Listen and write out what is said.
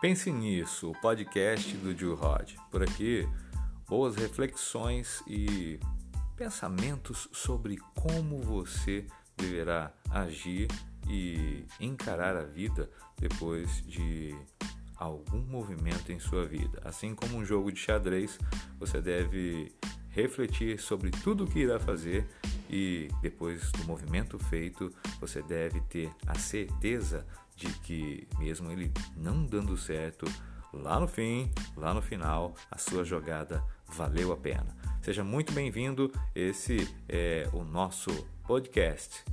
Pense nisso, o podcast do Joe Rod. Por aqui, boas reflexões e pensamentos sobre como você deverá agir e encarar a vida depois de algum movimento em sua vida. Assim como um jogo de xadrez, você deve refletir sobre tudo o que irá fazer e depois do movimento feito, você deve ter a certeza de que, mesmo ele não dando certo, lá no fim, lá no final, a sua jogada valeu a pena. Seja muito bem-vindo, esse é o nosso podcast.